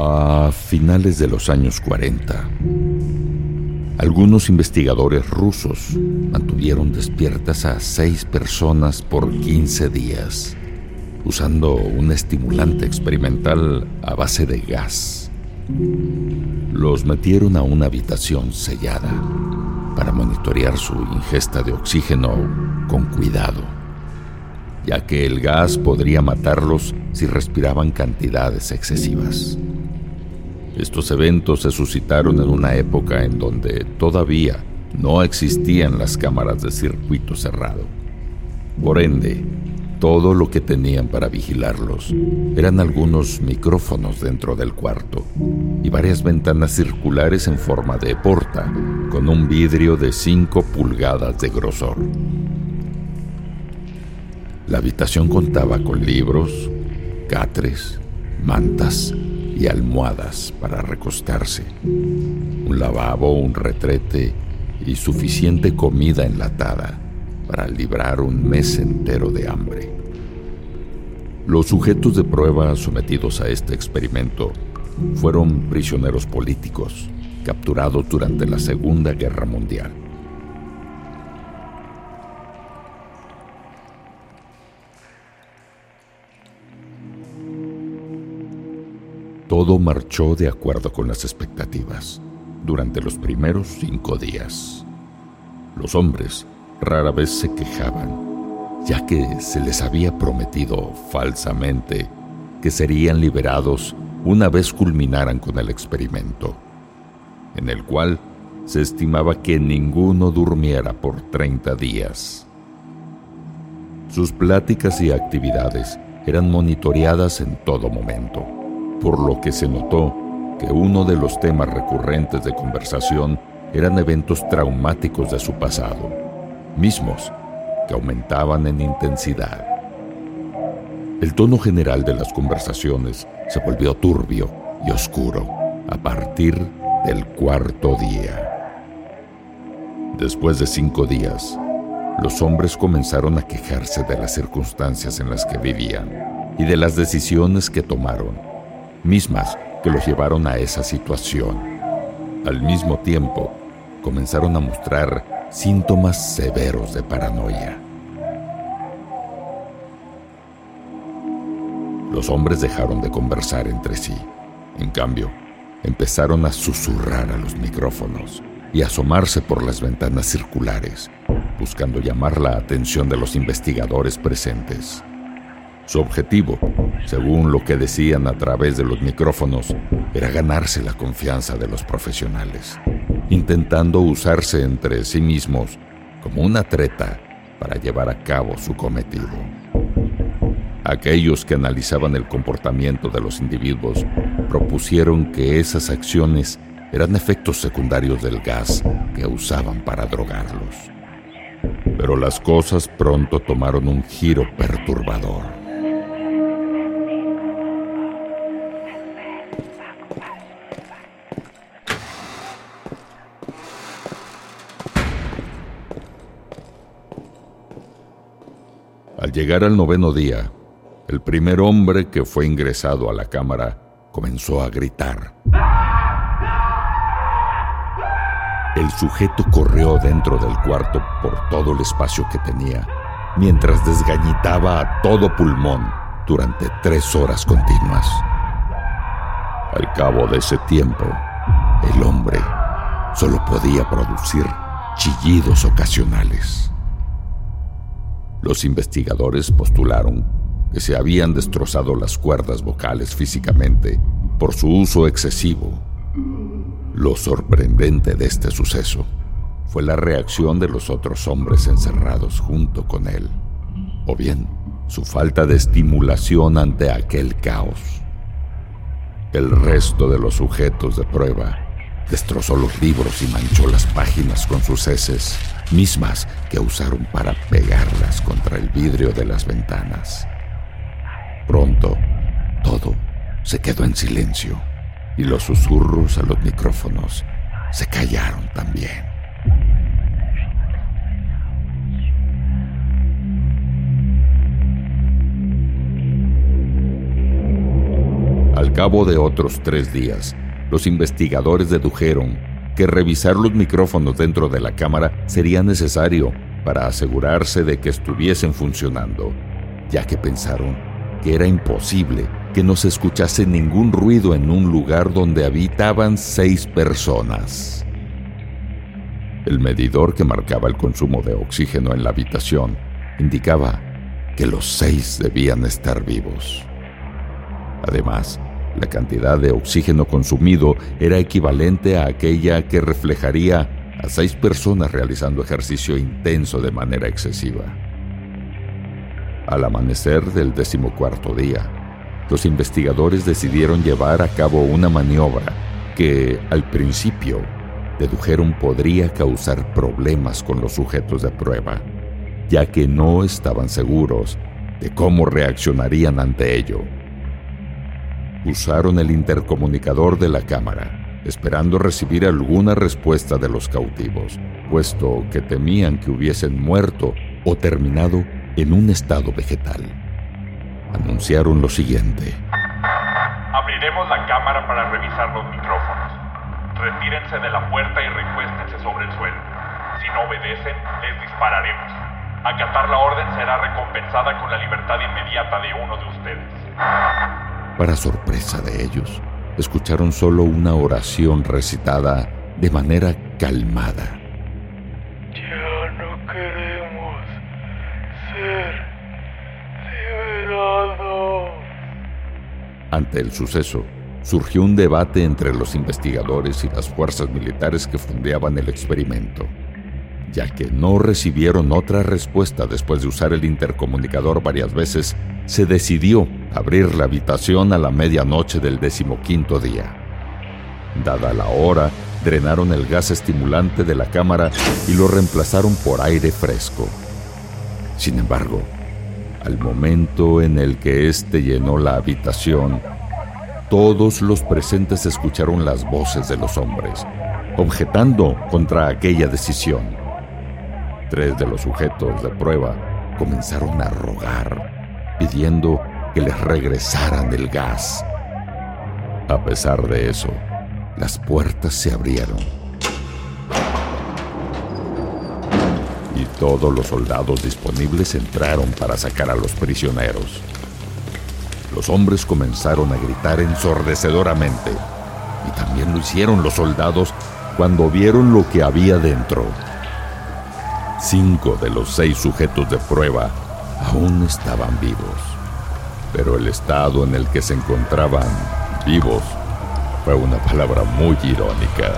A finales de los años 40, algunos investigadores rusos mantuvieron despiertas a seis personas por 15 días, usando un estimulante experimental a base de gas. Los metieron a una habitación sellada para monitorear su ingesta de oxígeno con cuidado, ya que el gas podría matarlos si respiraban cantidades excesivas. Estos eventos se suscitaron en una época en donde todavía no existían las cámaras de circuito cerrado. Por ende, todo lo que tenían para vigilarlos eran algunos micrófonos dentro del cuarto y varias ventanas circulares en forma de porta con un vidrio de 5 pulgadas de grosor. La habitación contaba con libros, catres, mantas y almohadas para recostarse, un lavabo, un retrete y suficiente comida enlatada para librar un mes entero de hambre. Los sujetos de prueba sometidos a este experimento fueron prisioneros políticos capturados durante la Segunda Guerra Mundial. Todo marchó de acuerdo con las expectativas durante los primeros cinco días. Los hombres rara vez se quejaban, ya que se les había prometido falsamente que serían liberados una vez culminaran con el experimento, en el cual se estimaba que ninguno durmiera por 30 días. Sus pláticas y actividades eran monitoreadas en todo momento por lo que se notó que uno de los temas recurrentes de conversación eran eventos traumáticos de su pasado, mismos que aumentaban en intensidad. El tono general de las conversaciones se volvió turbio y oscuro a partir del cuarto día. Después de cinco días, los hombres comenzaron a quejarse de las circunstancias en las que vivían y de las decisiones que tomaron mismas que los llevaron a esa situación. Al mismo tiempo, comenzaron a mostrar síntomas severos de paranoia. Los hombres dejaron de conversar entre sí. En cambio, empezaron a susurrar a los micrófonos y asomarse por las ventanas circulares, buscando llamar la atención de los investigadores presentes. Su objetivo, según lo que decían a través de los micrófonos, era ganarse la confianza de los profesionales, intentando usarse entre sí mismos como una treta para llevar a cabo su cometido. Aquellos que analizaban el comportamiento de los individuos propusieron que esas acciones eran efectos secundarios del gas que usaban para drogarlos. Pero las cosas pronto tomaron un giro perturbador. Al llegar al noveno día, el primer hombre que fue ingresado a la cámara comenzó a gritar. El sujeto corrió dentro del cuarto por todo el espacio que tenía, mientras desgañitaba a todo pulmón durante tres horas continuas. Al cabo de ese tiempo, el hombre solo podía producir chillidos ocasionales. Los investigadores postularon que se habían destrozado las cuerdas vocales físicamente por su uso excesivo. Lo sorprendente de este suceso fue la reacción de los otros hombres encerrados junto con él, o bien su falta de estimulación ante aquel caos. El resto de los sujetos de prueba destrozó los libros y manchó las páginas con sus heces mismas que usaron para pegarlas contra el vidrio de las ventanas. Pronto, todo se quedó en silencio y los susurros a los micrófonos se callaron también. cabo de otros tres días, los investigadores dedujeron que revisar los micrófonos dentro de la cámara sería necesario para asegurarse de que estuviesen funcionando, ya que pensaron que era imposible que no se escuchase ningún ruido en un lugar donde habitaban seis personas. El medidor que marcaba el consumo de oxígeno en la habitación indicaba que los seis debían estar vivos. Además, la cantidad de oxígeno consumido era equivalente a aquella que reflejaría a seis personas realizando ejercicio intenso de manera excesiva. Al amanecer del decimocuarto día, los investigadores decidieron llevar a cabo una maniobra que, al principio, dedujeron podría causar problemas con los sujetos de prueba, ya que no estaban seguros de cómo reaccionarían ante ello. Usaron el intercomunicador de la cámara, esperando recibir alguna respuesta de los cautivos, puesto que temían que hubiesen muerto o terminado en un estado vegetal. Anunciaron lo siguiente. Abriremos la cámara para revisar los micrófonos. Retírense de la puerta y recuéstense sobre el suelo. Si no obedecen, les dispararemos. Acatar la orden será recompensada con la libertad inmediata de uno de ustedes. Para sorpresa de ellos, escucharon solo una oración recitada de manera calmada. Ya no queremos ser liberados. Ante el suceso, surgió un debate entre los investigadores y las fuerzas militares que fundeaban el experimento ya que no recibieron otra respuesta después de usar el intercomunicador varias veces, se decidió abrir la habitación a la medianoche del decimoquinto día. Dada la hora, drenaron el gas estimulante de la cámara y lo reemplazaron por aire fresco. Sin embargo, al momento en el que éste llenó la habitación, todos los presentes escucharon las voces de los hombres, objetando contra aquella decisión. Tres de los sujetos de prueba comenzaron a rogar, pidiendo que les regresaran el gas. A pesar de eso, las puertas se abrieron. Y todos los soldados disponibles entraron para sacar a los prisioneros. Los hombres comenzaron a gritar ensordecedoramente, y también lo hicieron los soldados cuando vieron lo que había dentro. Cinco de los seis sujetos de prueba aún estaban vivos, pero el estado en el que se encontraban vivos fue una palabra muy irónica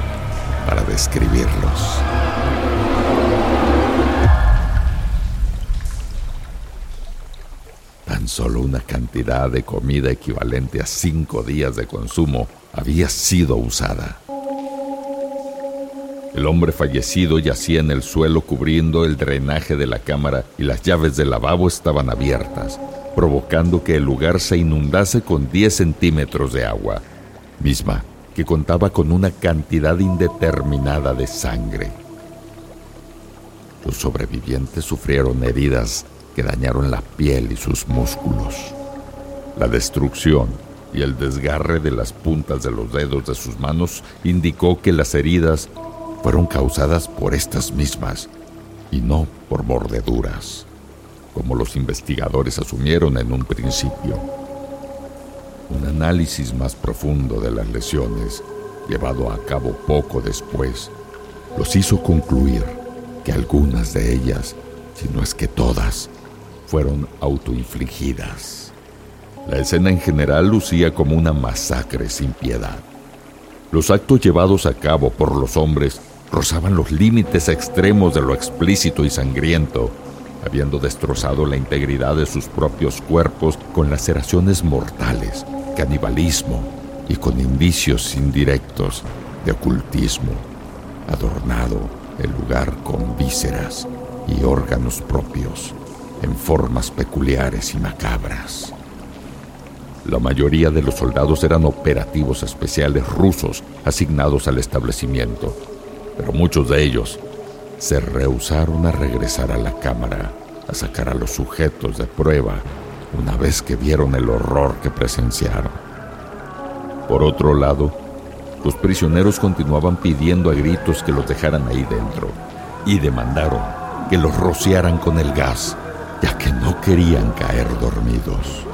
para describirlos. Tan solo una cantidad de comida equivalente a cinco días de consumo había sido usada. El hombre fallecido yacía en el suelo cubriendo el drenaje de la cámara y las llaves del lavabo estaban abiertas, provocando que el lugar se inundase con 10 centímetros de agua, misma que contaba con una cantidad indeterminada de sangre. Los sobrevivientes sufrieron heridas que dañaron la piel y sus músculos. La destrucción y el desgarre de las puntas de los dedos de sus manos indicó que las heridas fueron causadas por estas mismas y no por mordeduras, como los investigadores asumieron en un principio. Un análisis más profundo de las lesiones, llevado a cabo poco después, los hizo concluir que algunas de ellas, si no es que todas, fueron autoinfligidas. La escena en general lucía como una masacre sin piedad. Los actos llevados a cabo por los hombres rozaban los límites extremos de lo explícito y sangriento, habiendo destrozado la integridad de sus propios cuerpos con laceraciones mortales, canibalismo y con indicios indirectos de ocultismo, adornado el lugar con vísceras y órganos propios en formas peculiares y macabras. La mayoría de los soldados eran operativos especiales rusos asignados al establecimiento, pero muchos de ellos se rehusaron a regresar a la cámara a sacar a los sujetos de prueba una vez que vieron el horror que presenciaron. Por otro lado, los prisioneros continuaban pidiendo a gritos que los dejaran ahí dentro y demandaron que los rociaran con el gas, ya que no querían caer dormidos.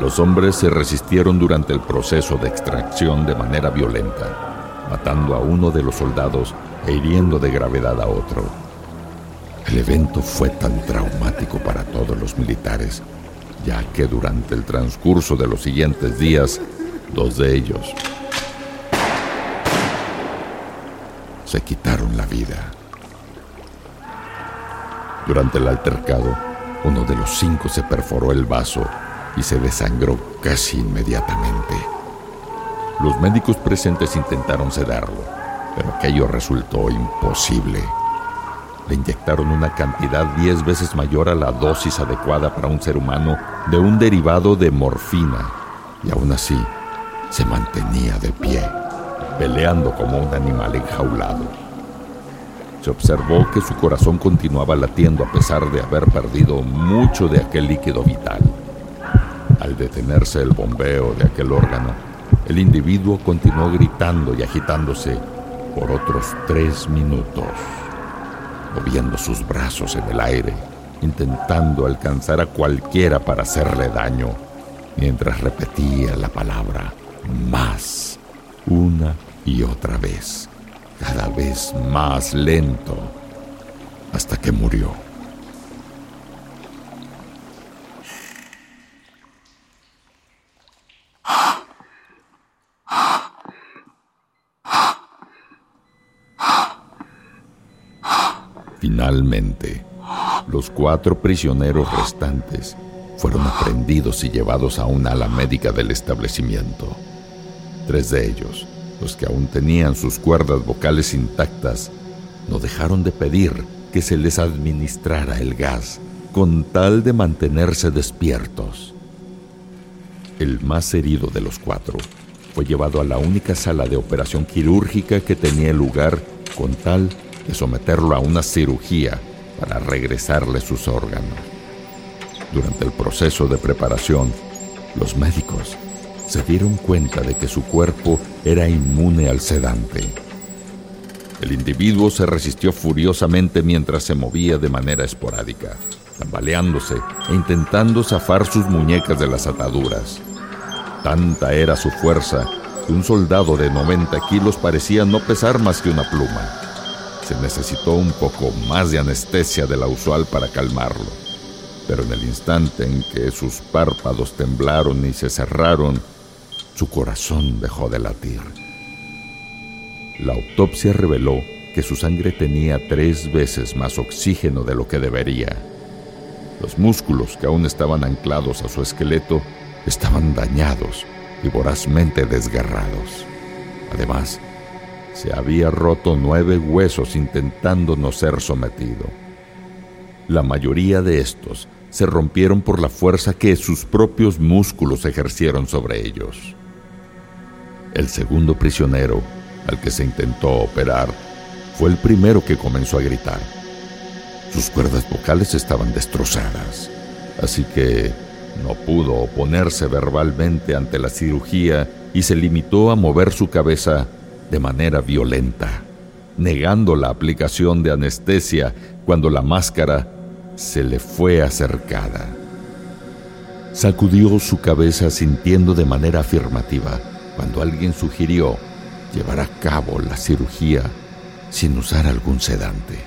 Los hombres se resistieron durante el proceso de extracción de manera violenta, matando a uno de los soldados e hiriendo de gravedad a otro. El evento fue tan traumático para todos los militares, ya que durante el transcurso de los siguientes días, dos de ellos se quitaron la vida. Durante el altercado, uno de los cinco se perforó el vaso y se desangró casi inmediatamente. Los médicos presentes intentaron sedarlo, pero aquello resultó imposible. Le inyectaron una cantidad diez veces mayor a la dosis adecuada para un ser humano de un derivado de morfina y aún así se mantenía de pie, peleando como un animal enjaulado. Se observó que su corazón continuaba latiendo a pesar de haber perdido mucho de aquel líquido vital. Al detenerse el bombeo de aquel órgano, el individuo continuó gritando y agitándose por otros tres minutos moviendo sus brazos en el aire, intentando alcanzar a cualquiera para hacerle daño, mientras repetía la palabra más una y otra vez, cada vez más lento, hasta que murió. Finalmente, los cuatro prisioneros restantes fueron aprendidos y llevados a una ala médica del establecimiento. Tres de ellos, los que aún tenían sus cuerdas vocales intactas, no dejaron de pedir que se les administrara el gas con tal de mantenerse despiertos. El más herido de los cuatro fue llevado a la única sala de operación quirúrgica que tenía lugar con tal de someterlo a una cirugía para regresarle sus órganos. Durante el proceso de preparación, los médicos se dieron cuenta de que su cuerpo era inmune al sedante. El individuo se resistió furiosamente mientras se movía de manera esporádica, tambaleándose e intentando zafar sus muñecas de las ataduras. Tanta era su fuerza que un soldado de 90 kilos parecía no pesar más que una pluma. Se necesitó un poco más de anestesia de la usual para calmarlo, pero en el instante en que sus párpados temblaron y se cerraron, su corazón dejó de latir. La autopsia reveló que su sangre tenía tres veces más oxígeno de lo que debería. Los músculos que aún estaban anclados a su esqueleto estaban dañados y vorazmente desgarrados. Además, se había roto nueve huesos intentando no ser sometido. La mayoría de estos se rompieron por la fuerza que sus propios músculos ejercieron sobre ellos. El segundo prisionero, al que se intentó operar, fue el primero que comenzó a gritar. Sus cuerdas vocales estaban destrozadas, así que no pudo oponerse verbalmente ante la cirugía y se limitó a mover su cabeza de manera violenta, negando la aplicación de anestesia cuando la máscara se le fue acercada. Sacudió su cabeza sintiendo de manera afirmativa cuando alguien sugirió llevar a cabo la cirugía sin usar algún sedante.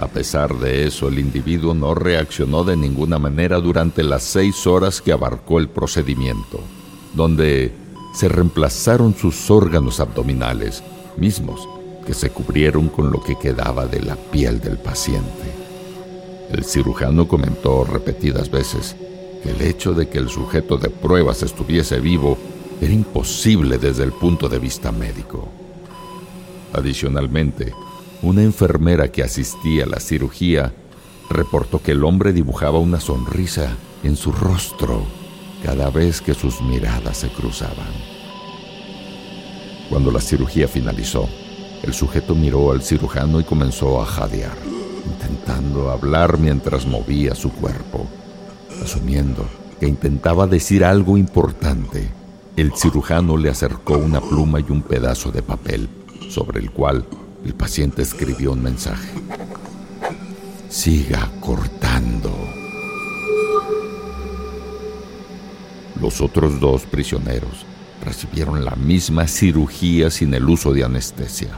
A pesar de eso, el individuo no reaccionó de ninguna manera durante las seis horas que abarcó el procedimiento, donde se reemplazaron sus órganos abdominales, mismos que se cubrieron con lo que quedaba de la piel del paciente. El cirujano comentó repetidas veces que el hecho de que el sujeto de pruebas estuviese vivo era imposible desde el punto de vista médico. Adicionalmente, una enfermera que asistía a la cirugía reportó que el hombre dibujaba una sonrisa en su rostro cada vez que sus miradas se cruzaban. Cuando la cirugía finalizó, el sujeto miró al cirujano y comenzó a jadear, intentando hablar mientras movía su cuerpo, asumiendo que intentaba decir algo importante, el cirujano le acercó una pluma y un pedazo de papel, sobre el cual el paciente escribió un mensaje. Siga cortando. Los otros dos prisioneros recibieron la misma cirugía sin el uso de anestesia.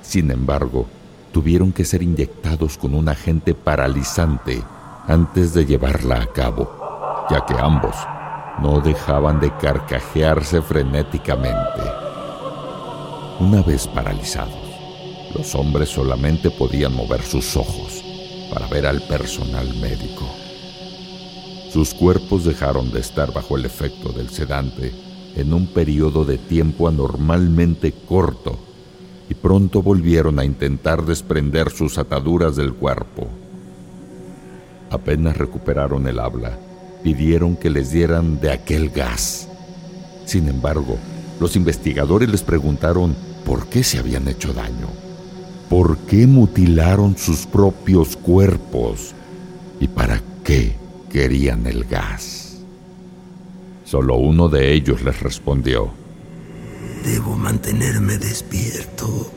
Sin embargo, tuvieron que ser inyectados con un agente paralizante antes de llevarla a cabo, ya que ambos no dejaban de carcajearse frenéticamente. Una vez paralizados, los hombres solamente podían mover sus ojos para ver al personal médico. Sus cuerpos dejaron de estar bajo el efecto del sedante en un periodo de tiempo anormalmente corto y pronto volvieron a intentar desprender sus ataduras del cuerpo. Apenas recuperaron el habla, pidieron que les dieran de aquel gas. Sin embargo, los investigadores les preguntaron por qué se habían hecho daño, por qué mutilaron sus propios cuerpos y para qué querían el gas. Solo uno de ellos les respondió, Debo mantenerme despierto.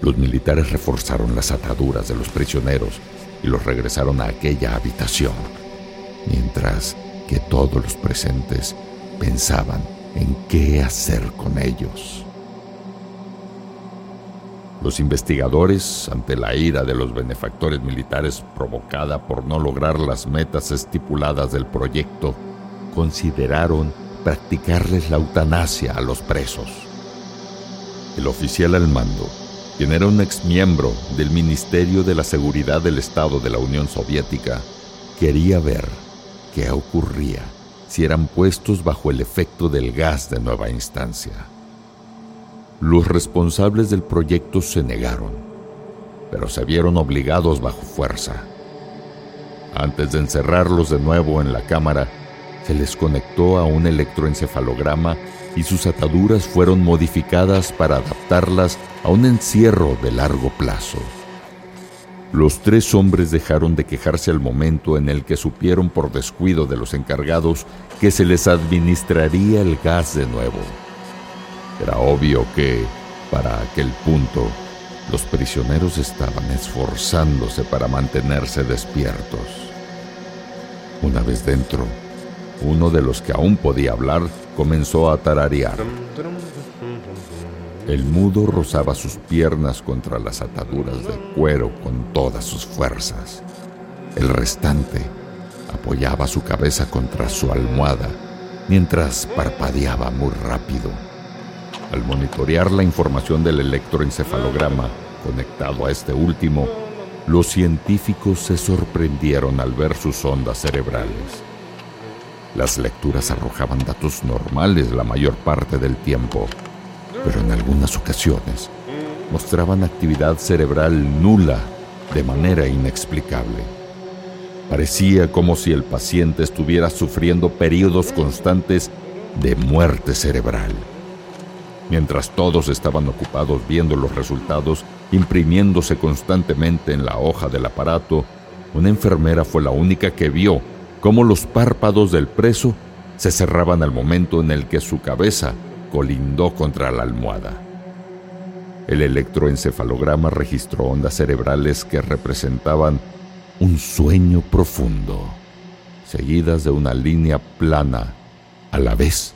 Los militares reforzaron las ataduras de los prisioneros y los regresaron a aquella habitación, mientras que todos los presentes pensaban en qué hacer con ellos. Los investigadores, ante la ira de los benefactores militares provocada por no lograr las metas estipuladas del proyecto, consideraron practicarles la eutanasia a los presos. El oficial al mando, quien era un exmiembro del Ministerio de la Seguridad del Estado de la Unión Soviética, quería ver qué ocurría si eran puestos bajo el efecto del gas de nueva instancia. Los responsables del proyecto se negaron, pero se vieron obligados bajo fuerza. Antes de encerrarlos de nuevo en la cámara, se les conectó a un electroencefalograma y sus ataduras fueron modificadas para adaptarlas a un encierro de largo plazo. Los tres hombres dejaron de quejarse al momento en el que supieron por descuido de los encargados que se les administraría el gas de nuevo. Era obvio que, para aquel punto, los prisioneros estaban esforzándose para mantenerse despiertos. Una vez dentro, uno de los que aún podía hablar comenzó a tararear. El mudo rozaba sus piernas contra las ataduras de cuero con todas sus fuerzas. El restante apoyaba su cabeza contra su almohada mientras parpadeaba muy rápido. Al monitorear la información del electroencefalograma conectado a este último, los científicos se sorprendieron al ver sus ondas cerebrales. Las lecturas arrojaban datos normales la mayor parte del tiempo, pero en algunas ocasiones mostraban actividad cerebral nula de manera inexplicable. Parecía como si el paciente estuviera sufriendo periodos constantes de muerte cerebral. Mientras todos estaban ocupados viendo los resultados imprimiéndose constantemente en la hoja del aparato, una enfermera fue la única que vio cómo los párpados del preso se cerraban al momento en el que su cabeza colindó contra la almohada. El electroencefalograma registró ondas cerebrales que representaban un sueño profundo, seguidas de una línea plana, a la vez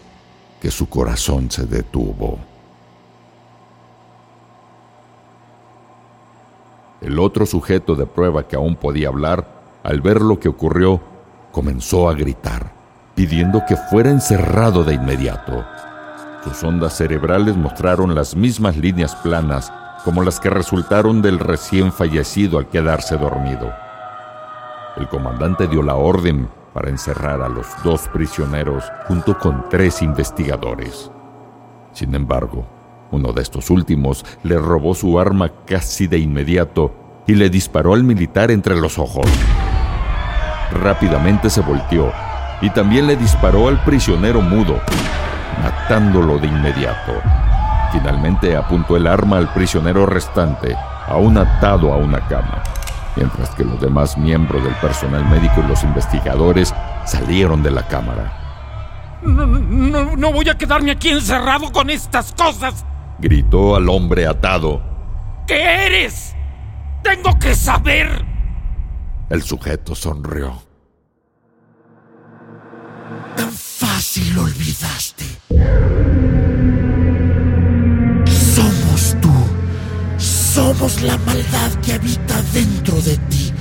que su corazón se detuvo. El otro sujeto de prueba que aún podía hablar, al ver lo que ocurrió, comenzó a gritar, pidiendo que fuera encerrado de inmediato. Sus ondas cerebrales mostraron las mismas líneas planas como las que resultaron del recién fallecido al quedarse dormido. El comandante dio la orden para encerrar a los dos prisioneros junto con tres investigadores. Sin embargo, uno de estos últimos le robó su arma casi de inmediato y le disparó al militar entre los ojos. Rápidamente se volteó y también le disparó al prisionero mudo, matándolo de inmediato. Finalmente apuntó el arma al prisionero restante, aún atado a una cama, mientras que los demás miembros del personal médico y los investigadores salieron de la cámara. No, no, no voy a quedarme aquí encerrado con estas cosas. Gritó al hombre atado. ¿Qué eres? Tengo que saber. El sujeto sonrió. Tan fácil lo olvidaste. Somos la maldad que habita dentro de ti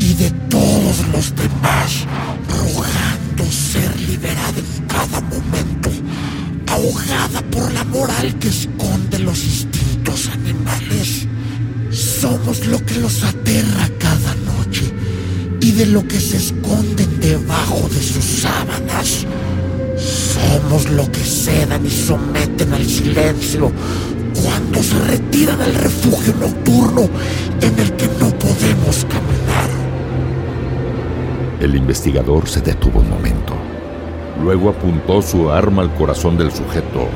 y de todos los demás, rogando ser liberada en cada momento, ahogada por la moral que esconde los instintos animales. Somos lo que los aterra cada noche y de lo que se esconden debajo de sus sábanas. Somos lo que sedan y someten al silencio cuando se retiran al refugio nocturno en el que no podemos caminar. El investigador se detuvo un momento. Luego apuntó su arma al corazón del sujeto.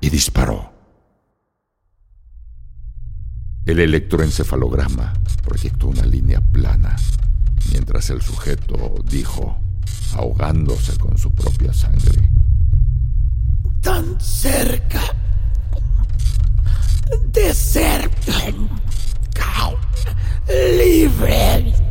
Y disparó. El electroencefalograma proyectó una línea plana, mientras el sujeto dijo, ahogándose con su propia sangre. Tan cerca de ser libre.